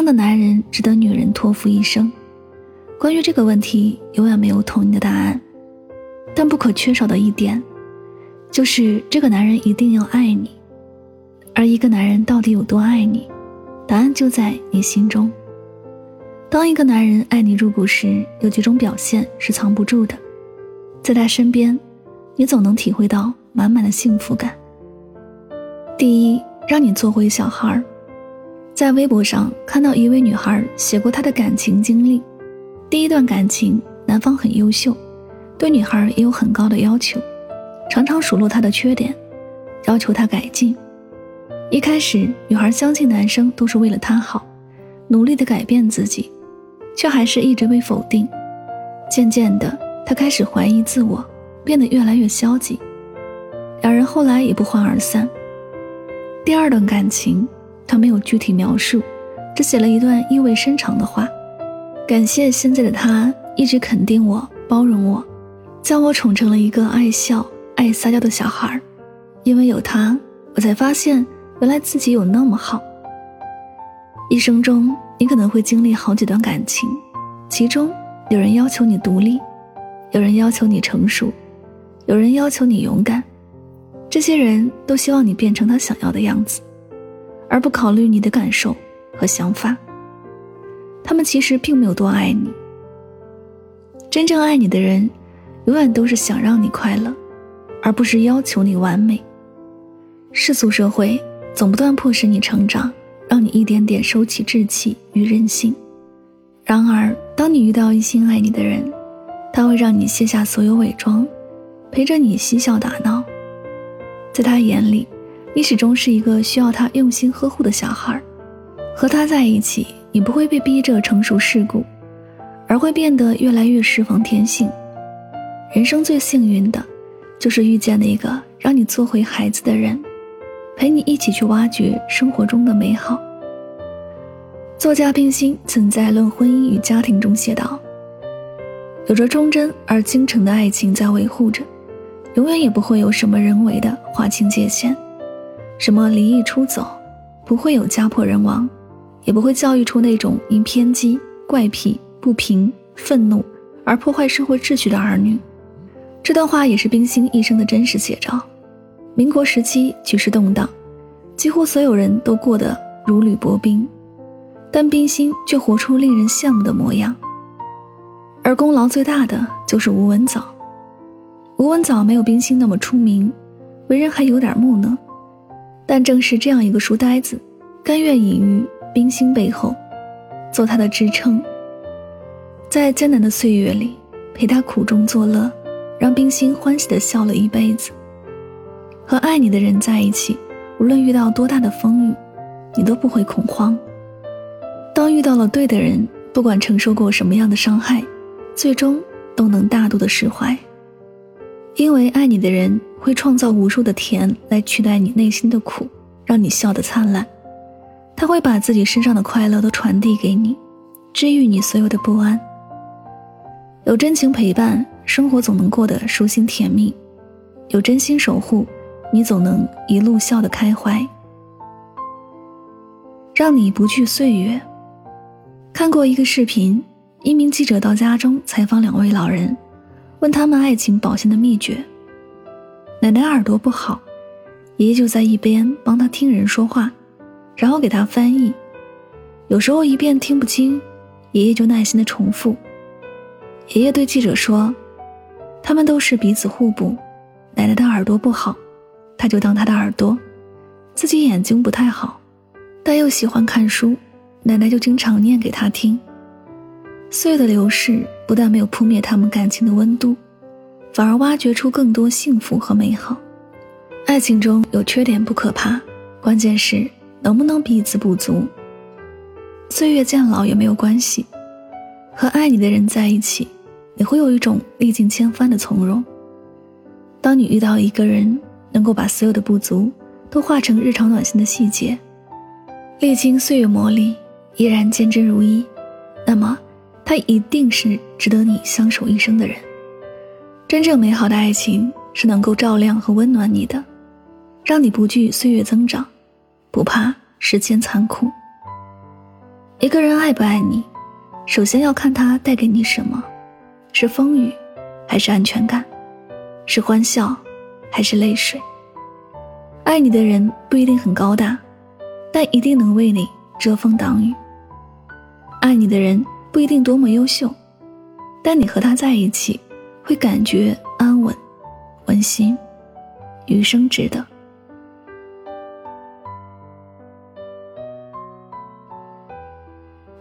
样的男人值得女人托付一生？关于这个问题，永远没有统一的答案。但不可缺少的一点，就是这个男人一定要爱你。而一个男人到底有多爱你，答案就在你心中。当一个男人爱你入骨时，有几种表现是藏不住的。在他身边，你总能体会到满满的幸福感。第一，让你做回小孩儿。在微博上看到一位女孩写过她的感情经历，第一段感情，男方很优秀，对女孩也有很高的要求，常常数落她的缺点，要求她改进。一开始，女孩相信男生都是为了她好，努力的改变自己，却还是一直被否定。渐渐的，她开始怀疑自我，变得越来越消极。两人后来也不欢而散。第二段感情。他没有具体描述，只写了一段意味深长的话：“感谢现在的他一直肯定我、包容我，将我宠成了一个爱笑、爱撒娇的小孩儿。因为有他，我才发现原来自己有那么好。”一生中，你可能会经历好几段感情，其中有人要求你独立，有人要求你成熟，有人要求你勇敢，这些人都希望你变成他想要的样子。而不考虑你的感受和想法，他们其实并没有多爱你。真正爱你的人，永远都是想让你快乐，而不是要求你完美。世俗社会总不断迫使你成长，让你一点点收起志气与任性。然而，当你遇到一心爱你的人，他会让你卸下所有伪装，陪着你嬉笑打闹，在他眼里。你始终是一个需要他用心呵护的小孩，和他在一起，你不会被逼着成熟世故，而会变得越来越释放天性。人生最幸运的，就是遇见那个让你做回孩子的人，陪你一起去挖掘生活中的美好。作家冰心曾在《论婚姻与家庭》中写道：“有着忠贞而精诚的爱情在维护着，永远也不会有什么人为的划清界限。”什么离异出走，不会有家破人亡，也不会教育出那种因偏激、怪癖、不平、愤怒而破坏社会秩序的儿女。这段话也是冰心一生的真实写照。民国时期局势动荡，几乎所有人都过得如履薄冰，但冰心却活出令人羡慕的模样。而功劳最大的就是吴文藻。吴文藻没有冰心那么出名，为人还有点木讷。但正是这样一个书呆子，甘愿隐于冰心背后，做他的支撑，在艰难的岁月里陪他苦中作乐，让冰心欢喜的笑了一辈子。和爱你的人在一起，无论遇到多大的风雨，你都不会恐慌。当遇到了对的人，不管承受过什么样的伤害，最终都能大度的释怀。因为爱你的人会创造无数的甜来取代你内心的苦，让你笑得灿烂。他会把自己身上的快乐都传递给你，治愈你所有的不安。有真情陪伴，生活总能过得舒心甜蜜；有真心守护，你总能一路笑得开怀，让你不惧岁月。看过一个视频，一名记者到家中采访两位老人。问他们爱情保鲜的秘诀。奶奶耳朵不好，爷爷就在一边帮她听人说话，然后给她翻译。有时候一遍听不清，爷爷就耐心的重复。爷爷对记者说：“他们都是彼此互补。奶奶的耳朵不好，他就当她的耳朵；自己眼睛不太好，但又喜欢看书，奶奶就经常念给他听。”岁月的流逝不但没有扑灭他们感情的温度，反而挖掘出更多幸福和美好。爱情中有缺点不可怕，关键是能不能彼此补足。岁月渐老也没有关系，和爱你的人在一起，你会有一种历尽千帆的从容。当你遇到一个人，能够把所有的不足都化成日常暖心的细节，历经岁月磨砺，依然坚贞如一，那么他一定是值得你相守一生的人。真正美好的爱情是能够照亮和温暖你的。让你不惧岁月增长，不怕时间残酷。一个人爱不爱你，首先要看他带给你什么：是风雨，还是安全感；是欢笑，还是泪水。爱你的人不一定很高大，但一定能为你遮风挡雨。爱你的人不一定多么优秀，但你和他在一起，会感觉安稳、温馨，余生值得。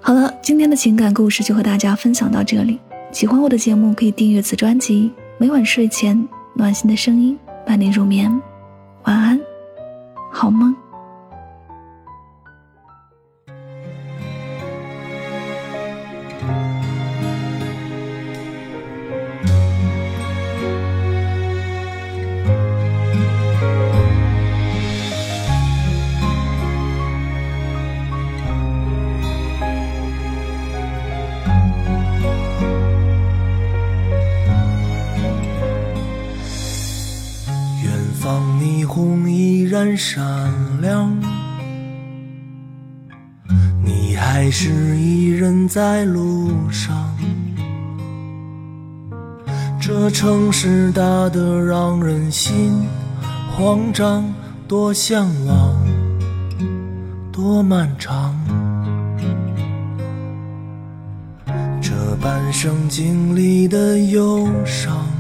好了，今天的情感故事就和大家分享到这里。喜欢我的节目，可以订阅此专辑。每晚睡前，暖心的声音伴你入眠。晚安，好梦。然闪亮，你还是一人在路上。这城市大得让人心慌张，多向往，多漫长。这半生经历的忧伤。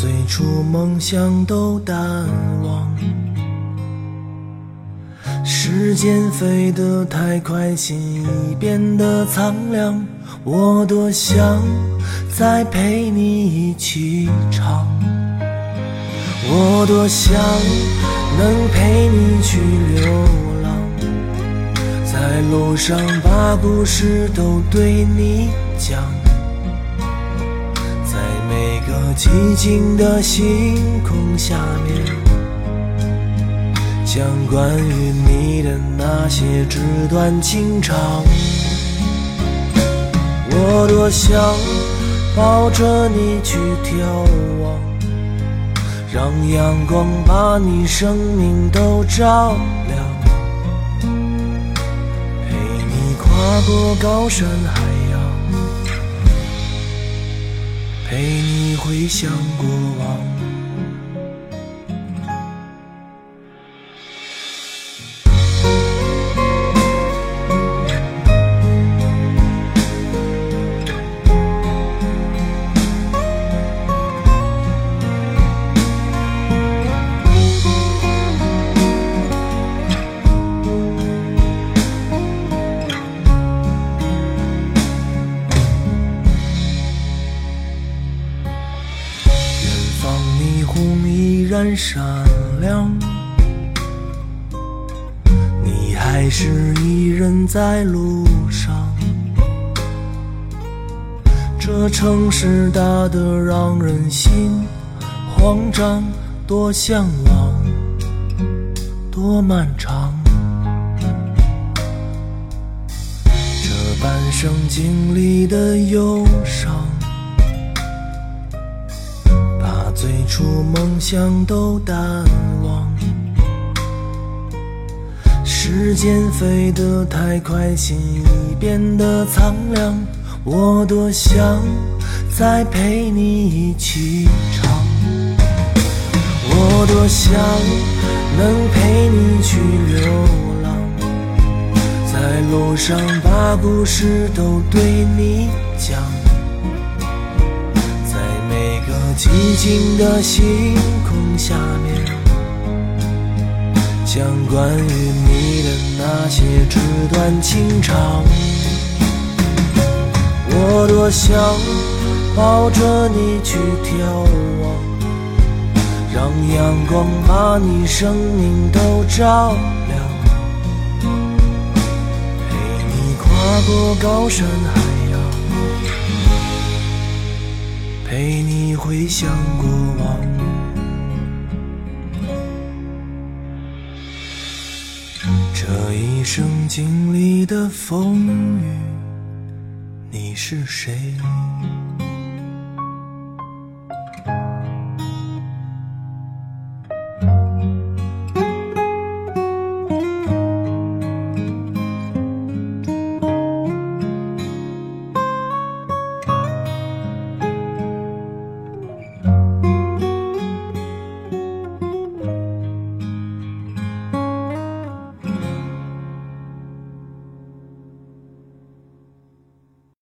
最初梦想都淡忘，时间飞得太快，心已变得苍凉。我多想再陪你一起唱，我多想能陪你去流浪，在路上把故事都对你讲。寂静的星空下面，讲关于你的那些纸短情长。我多想抱着你去眺望，让阳光把你生命都照亮，陪你跨过高山海洋。陪你回想过往。闪亮，你还是一人在路上。这城市大得让人心慌张，多向往，多漫长。这半生经历的忧伤。最初梦想都淡忘，时间飞得太快，心已变得苍凉。我多想再陪你一起唱，我多想能陪你去流浪，在路上把故事都对你讲。寂静的星空下面，讲关于你的那些纸短情长。我多想抱着你去眺望，让阳光把你生命都照亮，陪你跨过高山海陪你回想过往。这一生经历的风雨，你是谁？